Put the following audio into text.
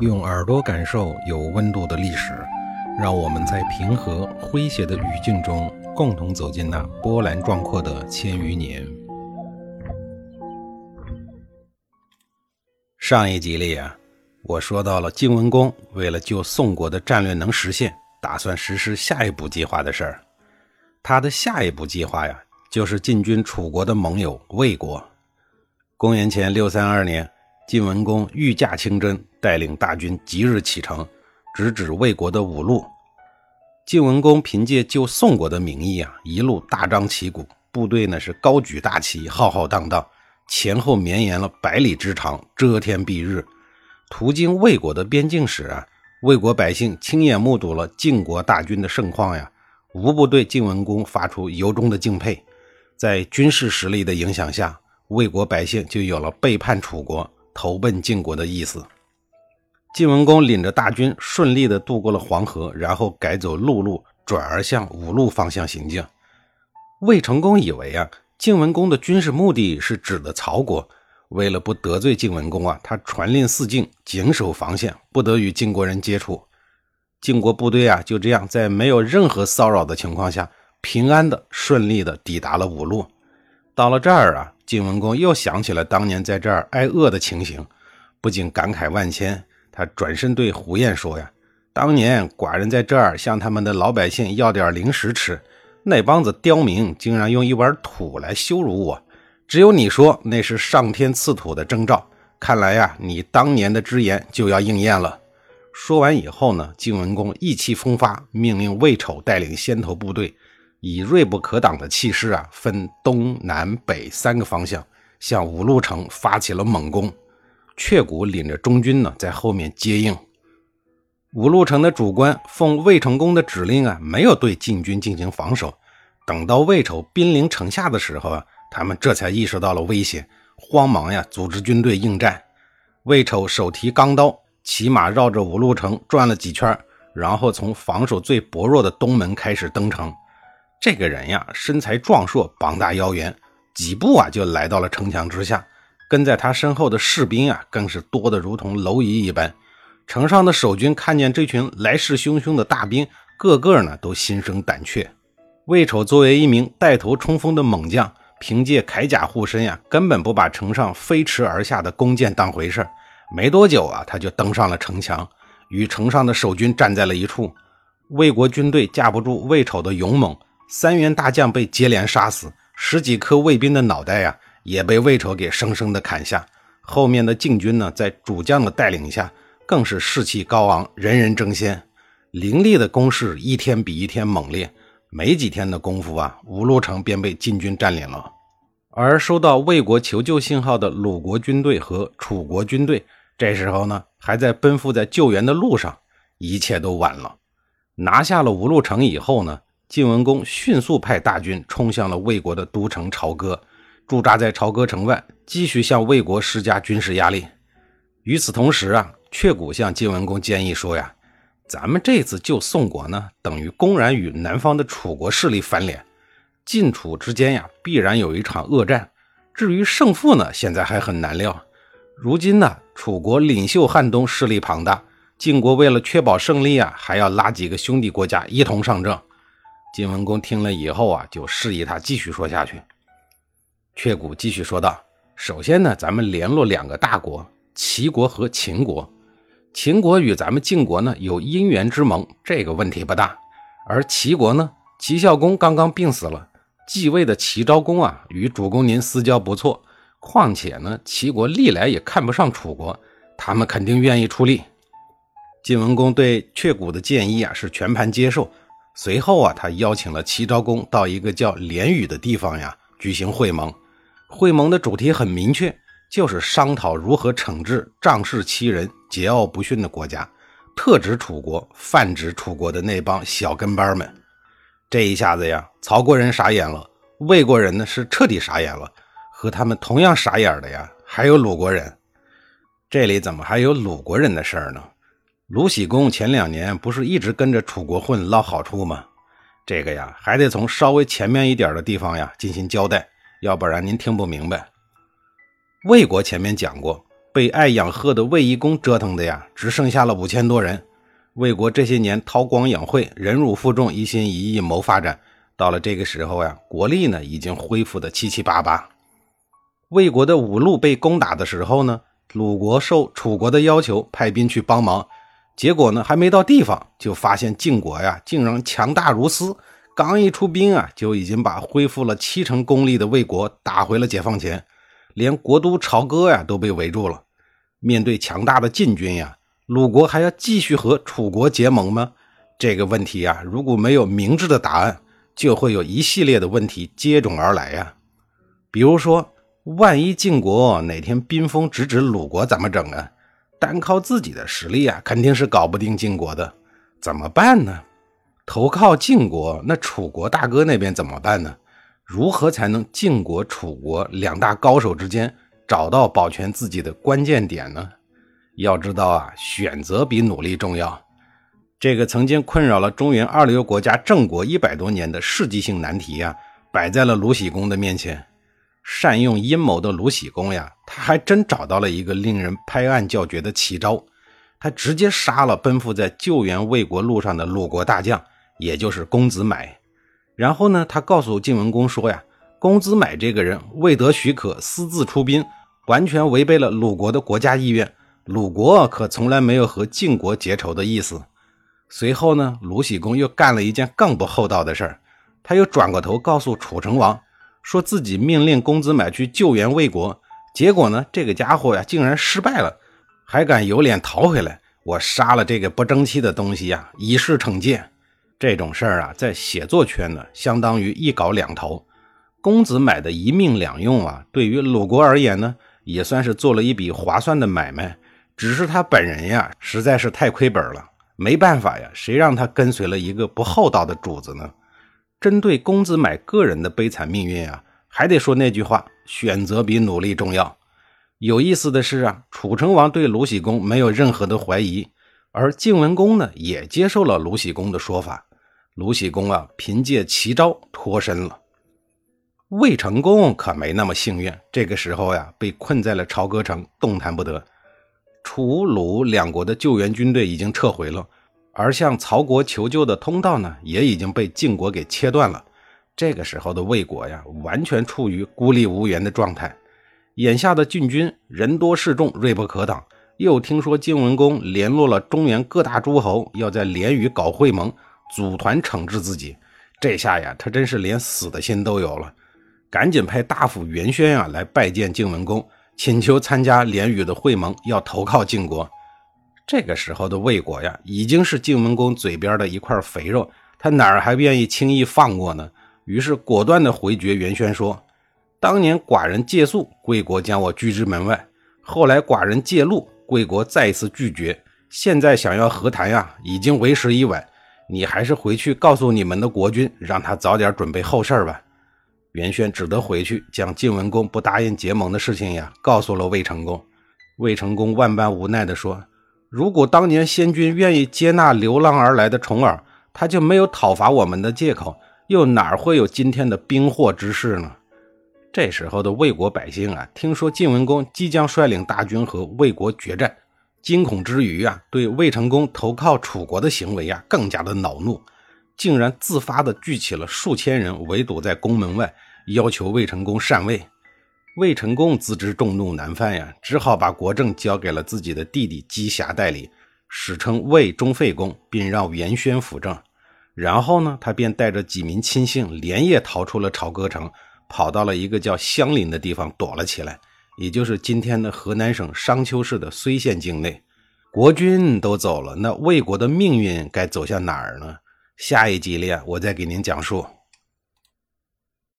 用耳朵感受有温度的历史，让我们在平和诙谐的语境中，共同走进那波澜壮阔的千余年。上一集里啊，我说到了晋文公为了救宋国的战略能实现，打算实施下一步计划的事儿。他的下一步计划呀，就是进军楚国的盟友魏国。公元前六三二年。晋文公御驾亲征，带领大军即日启程，直指魏国的五路。晋文公凭借救宋国的名义啊，一路大张旗鼓，部队呢是高举大旗，浩浩荡荡，前后绵延了百里之长，遮天蔽日。途经魏国的边境时啊，魏国百姓亲眼目睹了晋国大军的盛况呀，无不对晋文公发出由衷的敬佩。在军事实力的影响下，魏国百姓就有了背叛楚国。投奔晋国的意思。晋文公领着大军顺利地渡过了黄河，然后改走陆路，转而向五路方向行进。魏成功以为啊，晋文公的军事目的是指的曹国。为了不得罪晋文公啊，他传令四境紧守防线，不得与晋国人接触。晋国部队啊，就这样在没有任何骚扰的情况下，平安的、顺利的抵达了五路。到了这儿啊。晋文公又想起了当年在这儿挨饿的情形，不禁感慨万千。他转身对胡彦说：“呀，当年寡人在这儿向他们的老百姓要点零食吃，那帮子刁民竟然用一碗土来羞辱我。只有你说那是上天赐土的征兆，看来呀，你当年的之言就要应验了。”说完以后呢，晋文公意气风发，命令魏丑带领先头部队。以锐不可挡的气势啊，分东南北三个方向向五路城发起了猛攻。阙谷领着中军呢，在后面接应。五路城的主官奉魏成功的指令啊，没有对晋军进行防守。等到魏丑兵临城下的时候啊，他们这才意识到了危险，慌忙呀组织军队应战。魏丑手提钢刀，骑马绕着五路城转了几圈，然后从防守最薄弱的东门开始登城。这个人呀，身材壮硕，膀大腰圆，几步啊就来到了城墙之下。跟在他身后的士兵啊，更是多得如同蝼蚁一般。城上的守军看见这群来势汹汹的大兵，个个呢都心生胆怯。魏丑作为一名带头冲锋的猛将，凭借铠甲护身呀，根本不把城上飞驰而下的弓箭当回事没多久啊，他就登上了城墙，与城上的守军站在了一处。魏国军队架不住魏丑的勇猛。三员大将被接连杀死，十几颗卫兵的脑袋呀，也被魏丑给生生的砍下。后面的晋军呢，在主将的带领下，更是士气高昂，人人争先。凌厉的攻势一天比一天猛烈，没几天的功夫啊，五路城便被晋军占领了。而收到魏国求救信号的鲁国军队和楚国军队，这时候呢，还在奔赴在救援的路上，一切都晚了。拿下了五路城以后呢？晋文公迅速派大军冲向了魏国的都城朝歌，驻扎在朝歌城外，继续向魏国施加军事压力。与此同时啊，阙谷向晋文公建议说呀：“咱们这次救宋国呢，等于公然与南方的楚国势力翻脸，晋楚之间呀，必然有一场恶战。至于胜负呢，现在还很难料。如今呢，楚国领袖汉东势力庞大，晋国为了确保胜利啊，还要拉几个兄弟国家一同上阵。”晋文公听了以后啊，就示意他继续说下去。阙谷继续说道：“首先呢，咱们联络两个大国，齐国和秦国。秦国与咱们晋国呢有姻缘之盟，这个问题不大。而齐国呢，齐孝公刚刚病死了，继位的齐昭公啊，与主公您私交不错。况且呢，齐国历来也看不上楚国，他们肯定愿意出力。”晋文公对阙谷的建议啊，是全盘接受。随后啊，他邀请了齐昭公到一个叫连屿的地方呀，举行会盟。会盟的主题很明确，就是商讨如何惩治仗势欺人、桀骜不驯的国家，特指楚国，泛指楚国的那帮小跟班们。这一下子呀，曹国人傻眼了，魏国人呢是彻底傻眼了。和他们同样傻眼的呀，还有鲁国人。这里怎么还有鲁国人的事儿呢？鲁僖公前两年不是一直跟着楚国混捞好处吗？这个呀，还得从稍微前面一点的地方呀进行交代，要不然您听不明白。魏国前面讲过，被爱养鹤的卫懿公折腾的呀，只剩下了五千多人。魏国这些年韬光养晦，忍辱负重，一心一意谋发展。到了这个时候呀，国力呢已经恢复的七七八八。魏国的五路被攻打的时候呢，鲁国受楚国的要求派兵去帮忙，结果呢还没到地方，就发现晋国呀竟然强大如斯，刚一出兵啊，就已经把恢复了七成功力的魏国打回了解放前，连国都朝歌呀都被围住了。面对强大的晋军呀。鲁国还要继续和楚国结盟吗？这个问题啊，如果没有明智的答案，就会有一系列的问题接踵而来呀。比如说，万一晋国哪天兵锋直指鲁国，怎么整啊？单靠自己的实力啊，肯定是搞不定晋国的，怎么办呢？投靠晋国，那楚国大哥那边怎么办呢？如何才能晋国、楚国两大高手之间找到保全自己的关键点呢？要知道啊，选择比努力重要。这个曾经困扰了中原二流国家郑国一百多年的世纪性难题呀，摆在了鲁僖公的面前。善用阴谋的鲁僖公呀，他还真找到了一个令人拍案叫绝的奇招。他直接杀了奔赴在救援魏国路上的鲁国大将，也就是公子买。然后呢，他告诉晋文公说呀，公子买这个人未得许可私自出兵，完全违背了鲁国的国家意愿。鲁国可从来没有和晋国结仇的意思。随后呢，鲁僖公又干了一件更不厚道的事儿，他又转过头告诉楚成王，说自己命令公子买去救援魏国，结果呢，这个家伙呀竟然失败了，还敢有脸逃回来。我杀了这个不争气的东西呀，以示惩戒。这种事儿啊，在写作圈呢，相当于一稿两投。公子买的一命两用啊，对于鲁国而言呢，也算是做了一笔划算的买卖。只是他本人呀，实在是太亏本了，没办法呀，谁让他跟随了一个不厚道的主子呢？针对公子买个人的悲惨命运啊，还得说那句话：选择比努力重要。有意思的是啊，楚成王对鲁僖公没有任何的怀疑，而晋文公呢，也接受了鲁僖公的说法。鲁僖公啊，凭借奇招脱身了。魏成功可没那么幸运，这个时候呀，被困在了朝歌城，动弹不得。楚鲁两国的救援军队已经撤回了，而向曹国求救的通道呢，也已经被晋国给切断了。这个时候的魏国呀，完全处于孤立无援的状态。眼下的晋军人多势众，锐不可挡。又听说晋文公联络了中原各大诸侯，要在连羽搞会盟，组团惩治自己。这下呀，他真是连死的心都有了，赶紧派大夫元轩啊来拜见晋文公。请求参加连羽的会盟，要投靠晋国。这个时候的魏国呀，已经是晋文公嘴边的一块肥肉，他哪儿还愿意轻易放过呢？于是果断的回绝袁轩说：“当年寡人借宿，贵国将我拒之门外；后来寡人借路，贵国再次拒绝。现在想要和谈呀，已经为时已晚。你还是回去告诉你们的国君，让他早点准备后事吧。”袁轩只得回去，将晋文公不答应结盟的事情呀，告诉了魏成功。魏成功万般无奈地说：“如果当年先君愿意接纳流浪而来的重耳，他就没有讨伐我们的借口，又哪会有今天的兵祸之事呢？”这时候的魏国百姓啊，听说晋文公即将率领大军和魏国决战，惊恐之余啊，对魏成功投靠楚国的行为啊，更加的恼怒。竟然自发的聚起了数千人，围堵在宫门外，要求魏成功禅位。魏成功自知众怒难犯呀，只好把国政交给了自己的弟弟姬瑕代理，史称魏忠废公，并让元宣辅政。然后呢，他便带着几名亲信，连夜逃出了朝歌城，跑到了一个叫襄陵的地方躲了起来，也就是今天的河南省商丘市的睢县境内。国君都走了，那魏国的命运该走向哪儿呢？下一集里，我再给您讲述。